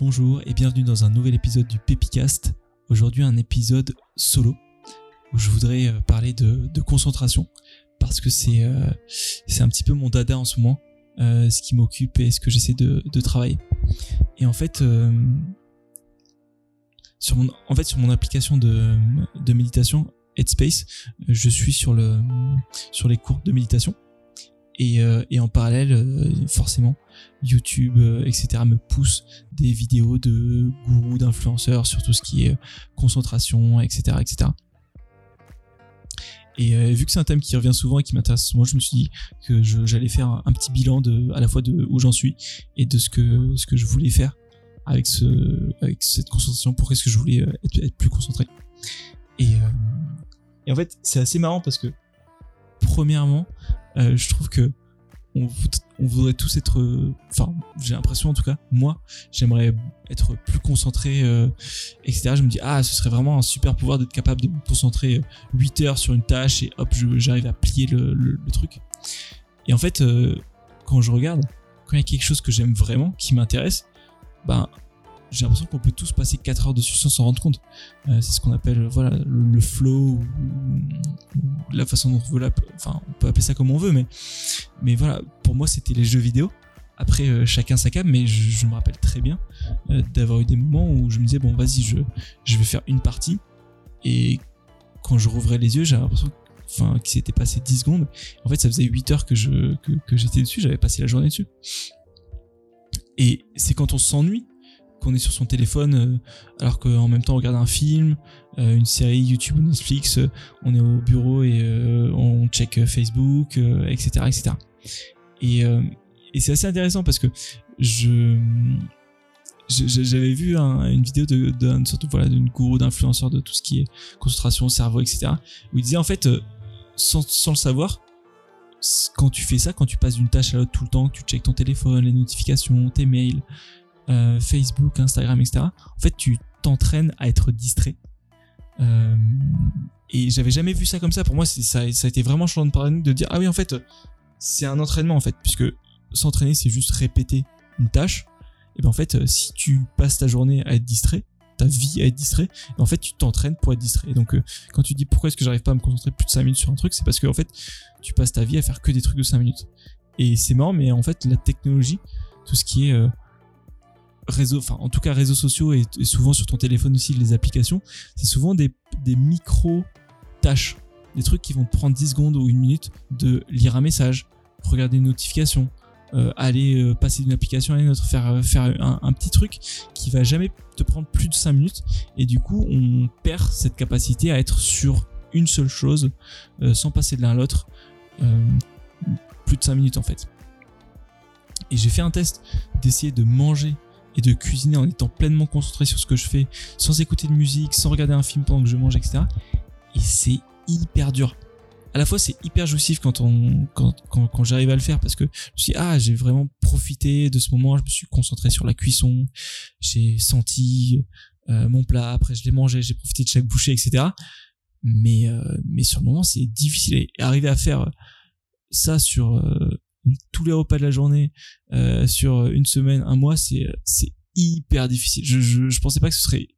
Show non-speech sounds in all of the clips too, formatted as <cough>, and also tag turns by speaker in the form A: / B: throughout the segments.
A: Bonjour et bienvenue dans un nouvel épisode du Pépicast. Aujourd'hui un épisode solo où je voudrais euh, parler de, concentration parce que c'est euh, c'est un petit peu mon dada en ce moment, euh, ce qui m'occupe et ce que j'essaie de, travailler. Et en fait, sur mon, application de, méditation Headspace, je suis sur les cours de méditation et, et en parallèle forcément YouTube, euh, etc. me pousse des vidéos de gourous, d'influenceurs sur tout ce qui est euh, concentration, etc. etc. Et euh, vu que c'est un thème qui revient souvent et qui m'intéresse, moi je me suis dit que j'allais faire un, petit bilan de, à la fois de où j'en suis et de ce que, ce que je voulais faire avec, ce, avec cette concentration, pourquoi est-ce que je voulais être, plus concentré. Et en fait, c'est assez marrant parce que, premièrement, je trouve que on, voudrait tous être enfin j'ai l'impression en tout cas moi j'aimerais être plus concentré euh, etc je me dis ah ce serait vraiment un super pouvoir d'être capable de me concentrer 8 euh, heures sur une tâche et hop j'arrive à plier le, truc et en fait euh, quand je regarde quand il y a quelque chose que j'aime vraiment qui m'intéresse ben j'ai l'impression qu'on peut tous passer 4 heures dessus sans s'en rendre compte. Euh, c'est ce qu'on appelle voilà le, flow ou, la façon dont on veut enfin on peut appeler ça comme on veut mais mais voilà pour moi c'était les jeux vidéo. Après euh, chacun sa cam mais je, me rappelle très bien euh, d'avoir eu des moments où je me disais bon vas-y je je vais faire une partie et quand je rouvrais les yeux j'avais l'impression enfin qu'il s'était passé 10 secondes. En fait ça faisait 8 heures que je que j'étais dessus, j'avais passé la journée dessus. Et c'est quand on s'ennuie qu'on est sur son téléphone euh, alors qu'en même temps on regarde un film, euh, une série YouTube ou Netflix, euh, on est au bureau et on check Facebook, etc., etc. Et, c'est assez intéressant parce que j'avais vu une vidéo de sorte voilà d'une gourou d'influenceur de tout ce qui est concentration cerveau etc où il disait en fait sans, sans le savoir quand tu fais ça quand tu passes d'une tâche à l'autre tout le temps que tu checkes ton téléphone les notifications tes mails euh, Facebook, Instagram, etc. En fait, tu t'entraînes à être distrait. Euh, et j'avais jamais vu ça comme ça. Pour moi, ça, ça a été vraiment changeant de paradigme de dire ah oui, en fait, c'est un entraînement en fait, puisque s'entraîner, c'est juste répéter une tâche. Et ben en fait, si tu passes ta journée à être distrait, ta vie à être distrait, en fait, tu t'entraînes pour être distrait. Et donc, euh, quand tu dis pourquoi est-ce que j'arrive pas à me concentrer plus de 5 minutes sur un truc, c'est parce que en fait, tu passes ta vie à faire que des trucs de 5 minutes. Et c'est marrant, mais en fait, la technologie, tout ce qui est réseaux, enfin en tout cas réseaux sociaux et, souvent sur ton téléphone aussi les applications, c'est souvent des, micro tâches, des trucs qui vont te prendre 10 secondes ou une minute de lire un message, regarder une notification, euh, aller euh, passer d'une application à une autre, faire, euh, faire un, petit truc qui va jamais te prendre plus de 5 minutes et du coup on perd cette capacité à être sur une seule chose sans passer de l'un à l'autre plus de 5 minutes en fait. Et j'ai fait un test d'essayer de manger et de cuisiner en étant pleinement concentré sur ce que je fais, sans écouter de musique, sans regarder un film pendant que je mange, etc. Et c'est hyper dur. À la fois, c'est hyper jouissif quand on, quand, quand, j'arrive à le faire parce que je me suis dit, ah, j'ai vraiment profité de ce moment, je me suis concentré sur la cuisson, j'ai senti euh, mon plat, après je l'ai mangé, j'ai profité de chaque bouchée, etc. Mais, euh, mais sur le moment, c'est difficile. Et arriver à faire ça sur, euh, tous les repas de la journée euh, sur une semaine, un mois, c'est c'est hyper difficile. Je, je, je pensais pas que ce serait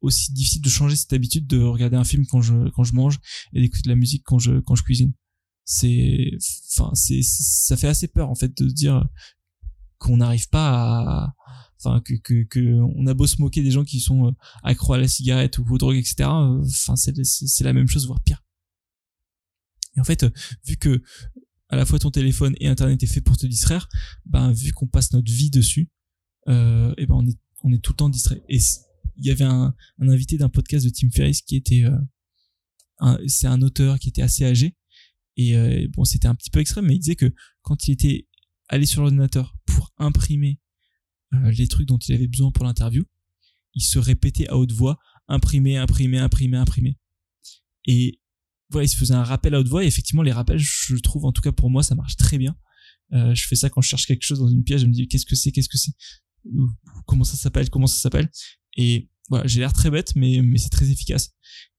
A: aussi difficile de changer cette habitude de regarder un film quand je quand je mange et d'écouter de la musique quand je quand je cuisine. C'est enfin c'est ça fait assez peur en fait de dire qu'on n'arrive pas à enfin que, que que on a beau se moquer des gens qui sont euh, accros à la cigarette ou aux drogues etc enfin c'est c'est la même chose voire pire et en fait vu que à la fois ton téléphone et internet est fait pour te distraire, ben vu qu'on passe notre vie dessus, euh, et ben on est on est tout le temps distrait. Et il y avait un, un invité d'un podcast de Tim Ferriss qui était euh, c'est un auteur qui était assez âgé et euh, bon c'était un petit peu extrême mais il disait que quand il était allé sur l'ordinateur pour imprimer euh, les trucs dont il avait besoin pour l'interview, il se répétait à haute voix imprimer, imprimer, imprimer, imprimer. Et voilà, il se faisait un rappel à haute voix et effectivement les rappels, je trouve en tout cas pour moi ça marche très bien. Euh, je fais ça quand je cherche quelque chose dans une pièce, je me dis qu'est-ce que c'est, qu'est-ce que c'est, comment ça s'appelle, comment ça s'appelle? Et voilà, j'ai l'air très bête, mais mais c'est très efficace.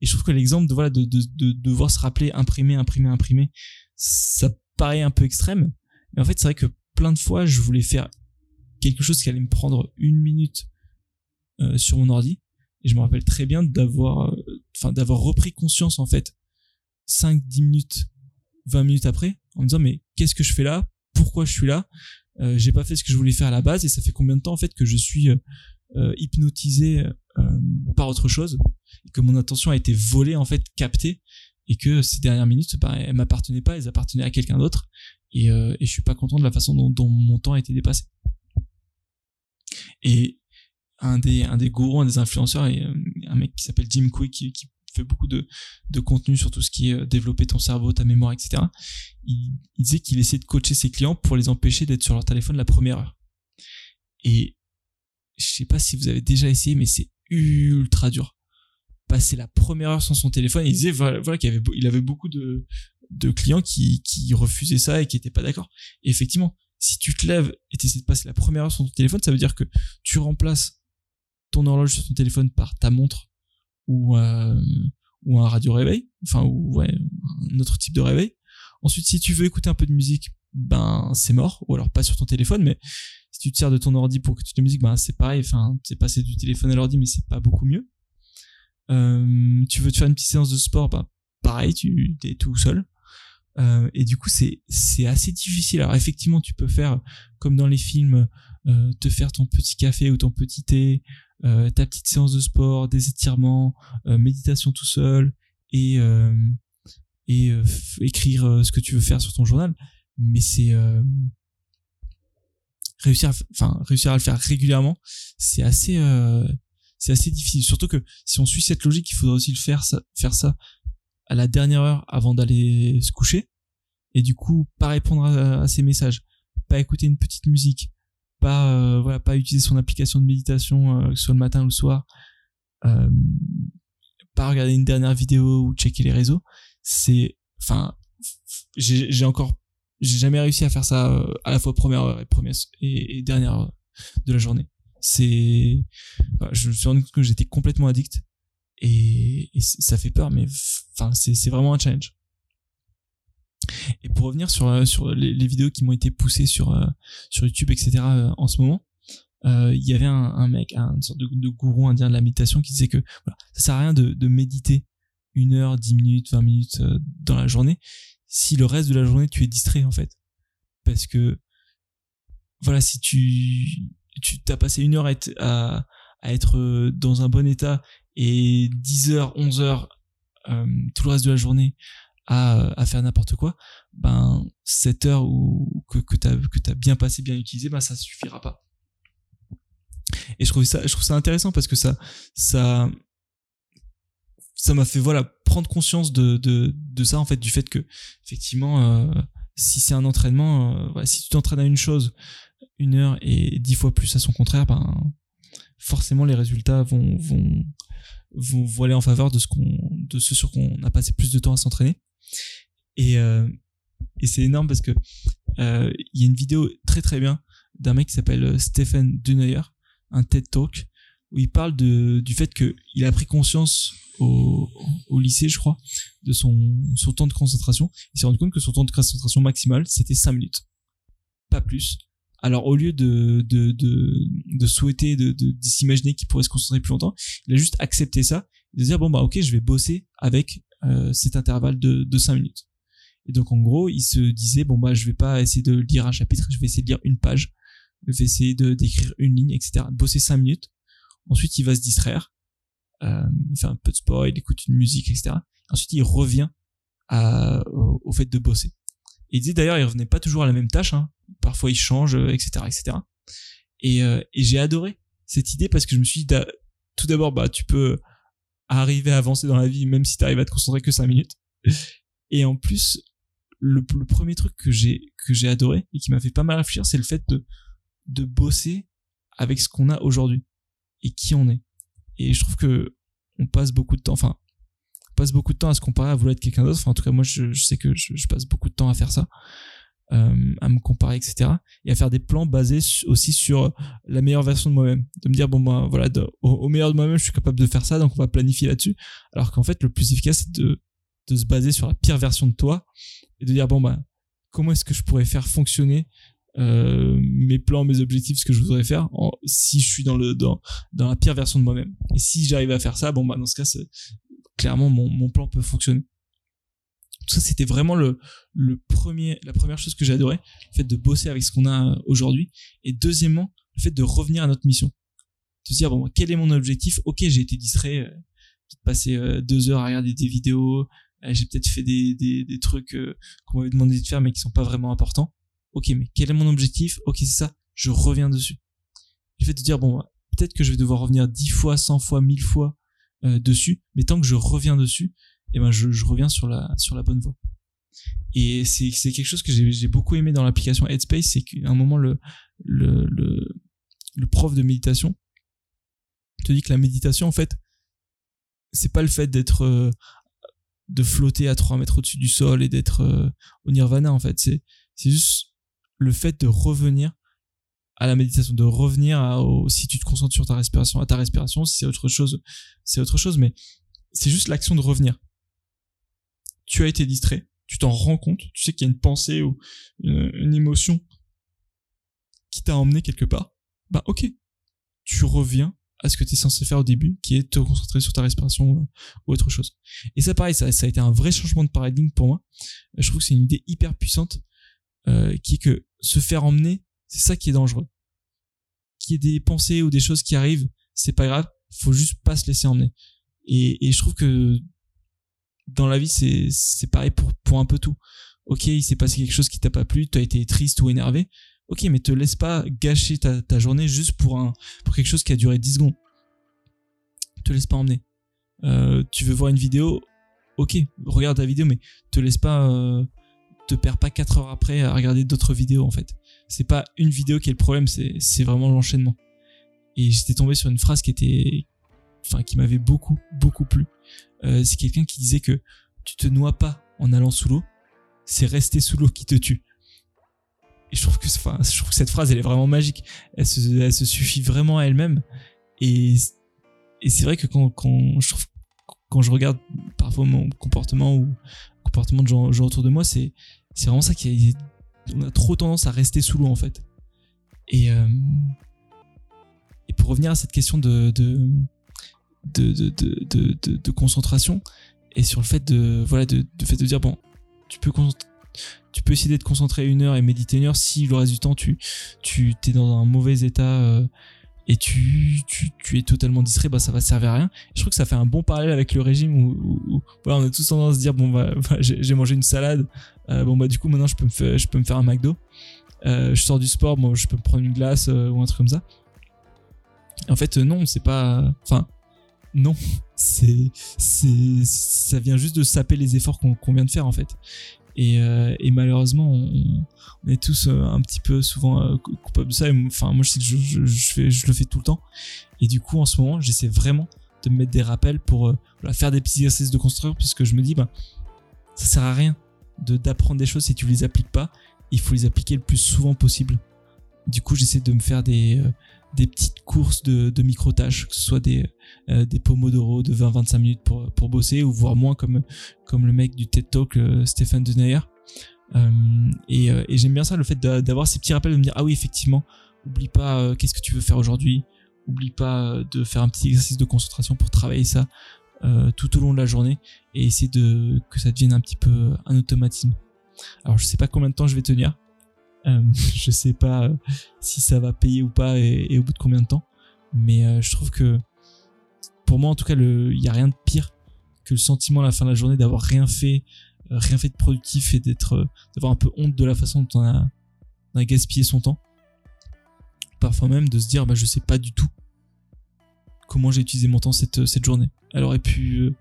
A: Et je trouve que l'exemple de voilà de, de, de, devoir se rappeler imprimer, imprimer, imprimer, ça paraît un peu extrême. Mais en fait, c'est vrai que plein de fois, je voulais faire quelque chose qui allait me prendre une minute euh, sur mon ordi. Et je me rappelle très bien d'avoir, euh, enfin, d'avoir repris conscience, en fait, 5, 10 minutes, 20 minutes après, en me disant, mais qu'est-ce que je fais là? Pourquoi je suis là? Euh, j'ai pas fait ce que je voulais faire à la base et ça fait combien de temps, en fait, que je suis euh, hypnotisé par autre chose? Et que mon attention a été volée, en fait, captée et que ces dernières minutes, bah, elles m'appartenaient pas, elles appartenaient à quelqu'un d'autre et, euh, et je suis pas content de la façon dont, dont mon temps a été dépassé. Et un des, un des gourous, un des influenceurs, et euh, un mec qui s'appelle Jim Quick, qui, qui, fait beaucoup de, de contenu sur tout ce qui est euh, développer ton cerveau, ta mémoire, etc. Il, disait qu'il essayait de coacher ses clients pour les empêcher d'être sur leur téléphone la première heure. Et je sais pas si vous avez déjà essayé, mais c'est ultra dur. Passer la première heure sans son téléphone, il disait voilà, qu'il avait, il avait beaucoup de, de clients qui, qui refusaient ça et qui étaient pas d'accord. Et effectivement, si tu te lèves et tu essaies de passer la première heure sur ton téléphone, ça veut dire que tu remplaces ton horloge sur ton téléphone par ta montre ou, euh, ou un radio réveil, enfin, ou ouais, un autre type de réveil. Ensuite, si tu veux écouter un peu de musique, ben c'est mort, ou alors pas sur ton téléphone, mais si tu te sers de ton ordi pour écouter de la musique, ben c'est pareil, enfin, c'est passer du téléphone à l'ordi, mais c'est pas beaucoup mieux. Euh, tu veux te faire une petite séance de sport, ben pareil, tu es tout seul. Euh, et du coup, c'est c'est assez difficile. Alors effectivement, tu peux faire comme dans les films, euh, te faire ton petit café ou ton petit thé, euh, ta petite séance de sport, des étirements, euh, méditation tout seul et euh, et écrire ce que tu veux faire sur ton journal. Mais c'est réussir, à, enfin réussir à le faire régulièrement, c'est assez c'est assez difficile. Surtout que si on suit cette logique, il faudrait aussi le faire ça, faire ça à la dernière heure avant d'aller se coucher et du coup pas répondre à, ces messages pas écouter une petite musique pas euh, voilà pas utiliser son application de méditation euh, soit le matin ou le soir euh, pas regarder une dernière vidéo ou checker les réseaux. C'est enfin j'ai encore j'ai jamais réussi à faire ça euh, à la fois première heure et première et, dernière heure de la journée. C'est je me suis rendu compte que j'étais complètement addict et, ça fait peur mais enfin c'est vraiment un challenge et pour revenir sur euh, sur les, vidéos qui m'ont été poussées sur euh, sur YouTube etc euh, en ce moment il y avait un, mec un, une sorte de, gourou indien de la méditation qui disait que voilà, ça sert à rien de, méditer une heure dix minutes vingt minutes dans la journée si le reste de la journée tu es distrait en fait. Parce que voilà si tu tu t'as passé une heure à être, dans un bon état et 10 heures, 11 heures, tout le reste de la journée à, à faire n'importe quoi, ben cette heure où, que, que tu as, que as bien passé, bien utilisé, ben ça suffira pas. Et je trouve ça, je trouve ça intéressant parce que ça, ça, ça m'a fait voilà prendre conscience de, de, de ça en fait, du fait que effectivement, euh, si c'est un entraînement, euh, si tu t'entraînes à une chose une heure et dix fois plus à son contraire, ben forcément les résultats vont vont vont, vont aller en faveur de ce qu'on de ce sur qu'on a passé plus de temps à s'entraîner. Et, euh, et c'est énorme parce que euh, il y a une vidéo très très bien d'un mec qui s'appelle euh, Stephen Dunayer, un TED Talk, où il parle du fait qu'il a pris conscience au, lycée, je crois, de son, temps de concentration. Il s'est rendu compte que son temps de concentration maximal, c'était 5 minutes. Pas plus. Alors au lieu de, souhaiter, de, de, s'imaginer qu'il pourrait se concentrer plus longtemps, il a juste accepté ça, de dire bon bah ok je vais bosser avec euh, cet intervalle de, de 5 minutes. Et donc en gros, il se disait bon bah je vais pas essayer de lire un chapitre, je vais essayer de lire une page, je vais essayer de d'écrire une ligne, etc. Bosser 5 minutes. Ensuite il va se distraire, euh, il fait un peu de sport, il écoute une musique, etc. Ensuite il revient à, au, au fait de bosser. Et il dit d'ailleurs il revenait pas toujours à la même tâche, hein. parfois il change, etc., etc. Et, euh, et j'ai adoré cette idée parce que je me suis dit tout d'abord bah tu peux arriver à avancer dans la vie même si tu arrives à te concentrer que 5 minutes. Et en plus, le, le premier truc que j'ai que j'ai adoré et qui m'a fait pas mal réfléchir, c'est le fait de de bosser avec ce qu'on a aujourd'hui et qui on est. Et je trouve que on passe beaucoup de temps, enfin, on passe beaucoup de temps à se comparer à vouloir être quelqu'un d'autre. Enfin, en tout cas, moi, je, je sais que je, je, passe beaucoup de temps à faire ça, euh, à me comparer, etc. Et à faire des plans basés aussi sur la meilleure version de moi-même. De me dire, bon, ben, voilà, au, meilleur de moi-même, je suis capable de faire ça, donc on va planifier là-dessus. Alors qu'en fait, le plus efficace, c'est de, de se baser sur la pire version de toi et de dire, bon, ben, comment est-ce que je pourrais faire fonctionner mes plans, mes objectifs, ce que je voudrais faire, si je suis dans le dans dans la pire version de moi-même. Et si j'arrive à faire ça, bon bah dans ce cas, clairement mon mon plan peut fonctionner. Tout ça, c'était vraiment le premier la première chose que j'ai adoré, le fait de bosser avec ce qu'on a aujourd'hui. Et deuxièmement, le fait de revenir à notre mission, de se dire bon quel est mon objectif? Ok, j'ai été distrait, euh, passé euh, deux heures à regarder des vidéos, euh, j'ai peut-être fait des, trucs euh, qu'on m'avait demandé de faire mais qui sont pas vraiment importants. Ok, mais quel est mon objectif? Ok, c'est ça. Je reviens dessus. Le fait de dire bon, peut-être que je vais devoir revenir dix fois, cent fois, mille fois euh, dessus, mais tant que je reviens dessus, eh ben je, reviens sur la sur la bonne voie. Et c'est c'est quelque chose que j'ai j'ai beaucoup aimé dans l'application Headspace, c'est qu'à un moment le le le prof de méditation te dit que la méditation en fait c'est pas le fait d'être de flotter à 3 mètres au-dessus du sol et d'être euh, au nirvana en fait c'est c'est juste le fait de revenir à la méditation de revenir à, si tu te concentres sur ta respiration à ta respiration si c'est autre chose c'est autre chose mais c'est juste l'action de revenir tu as été distrait tu t'en rends compte tu sais qu'il y a une pensée ou une, une émotion qui t'a emmené quelque part bah ok tu reviens à ce que tu censé faire au début, qui est te concentrer sur ta respiration ou autre chose. Et ça, pareil, ça, ça a été un vrai changement de paradigme pour moi. Je trouve que c'est une idée hyper puissante, euh, qui est que se faire emmener, c'est ça qui est dangereux. Qu'il y ait des pensées ou des choses qui arrivent, c'est pas grave, faut juste pas se laisser emmener. Et, et je trouve que dans la vie, c'est, c'est pareil pour, pour un peu tout. Ok, il s'est passé quelque chose qui t'a pas plu, tu as été triste ou énervé, ok, mais te laisse pas gâcher ta, ta, journée juste pour un pour quelque chose qui a duré 10 secondes. Te laisse pas emmener. Euh, tu veux voir une vidéo, ok, regarde la vidéo, mais te laisse pas, euh, te perds pas 4 heures après à regarder d'autres vidéos en fait. C'est pas une vidéo qui est le problème, c'est c'est vraiment l'enchaînement. Et j'étais tombé sur une phrase qui était, enfin, qui m'avait beaucoup beaucoup plu. Euh, c'est quelqu'un qui disait que tu te noies pas en allant sous l'eau, c'est rester sous l'eau qui te tue. Et je trouve que, enfin, je trouve que cette phrase, elle est vraiment magique. Elle se, elle se suffit vraiment à elle-même. Et, et c'est vrai que quand, quand je quand je regarde parfois mon comportement ou comportement de gens, autour de moi, c'est, c'est vraiment ça qui a, on a trop tendance à rester sous l'eau en fait. Et, euh, et pour revenir à cette question de, de, de, de, de, de, de concentration et sur le fait de, voilà, de, de fait de dire bon, tu peux tu peux essayer d'être concentré une heure et méditer une heure si le reste du temps tu tu t'es dans un mauvais état euh, et tu, tu, tu es totalement distrait bah ça va servir à rien. Je trouve que ça fait un bon parallèle avec le régime où, voilà, on a tous tendance à se dire bon bah, <laughs> j'ai mangé une salade euh, bon bah du coup maintenant je peux me faire, je peux me faire un McDo. Euh, je sors du sport je peux me prendre une glace ou un truc comme ça. En fait non c'est pas enfin non c'est c'est ça vient juste de saper les efforts qu'on qu vient de faire en fait et, euh, malheureusement, on, est tous euh, un petit peu souvent euh, coupables de ça. Enfin, moi, je sais que je, fais, le fais tout le temps. Et du coup, en ce moment, j'essaie vraiment de me mettre des rappels pour faire des petits exercices de construire, puisque je me dis, bah, ça sert à rien de d'apprendre des choses si tu les appliques pas. Il faut les appliquer le plus souvent possible. Du coup, j'essaie de me faire des, des petites courses de, micro-tâches, que ce soit des, euh, pomodoro de 20-25 minutes pour, bosser, ou voire moins comme, le mec du TED Talk, euh, Stéphane Denayer. Euh, et, euh, et j'aime bien ça, le fait d'avoir ces petits rappels, de me dire, ah oui, effectivement, oublie pas euh, qu'est-ce que tu veux faire aujourd'hui, oublie pas de faire un petit exercice de concentration pour travailler ça tout au long de la journée, et essayer de, que ça devienne un petit peu un automatisme. Alors je sais pas combien de temps je vais tenir, <laughs> je sais pas si ça va payer ou pas et, au bout de combien de temps. Mais euh, je trouve que pour moi en tout cas, il y a rien de pire que le sentiment à la fin de la journée d'avoir rien fait, euh, rien fait de productif et d'être, d'avoir un peu honte de la façon dont on a, gaspillé son temps. Parfois même de se dire, bah je sais pas du tout comment j'ai utilisé mon temps cette, journée. Elle aurait pu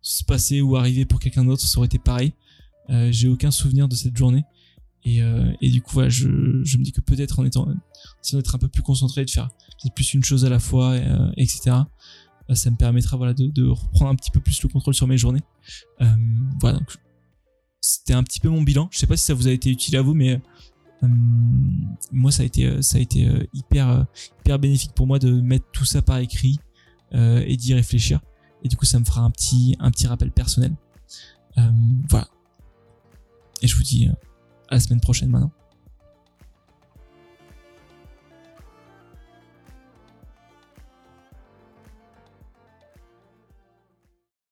A: se passer ou arriver pour quelqu'un d'autre, ça aurait été pareil. Euh, j'ai aucun souvenir de cette journée. Et, euh, et du coup, voilà, je, je me dis que peut-être en étant, en d'être un peu plus concentré, de faire plus une chose à la fois, euh, etc. Bah, ça me permettra, voilà, de, de, reprendre un petit peu plus le contrôle sur mes journées. Euh, voilà, donc c'était un petit peu mon bilan. Je sais pas si ça vous a été utile à vous, mais euh, moi, ça a été, ça a été euh, hyper, hyper bénéfique pour moi de mettre tout ça par écrit et d'y réfléchir. Et du coup, ça me fera un petit, un petit rappel personnel. voilà. Et je vous dis la semaine prochaine maintenant.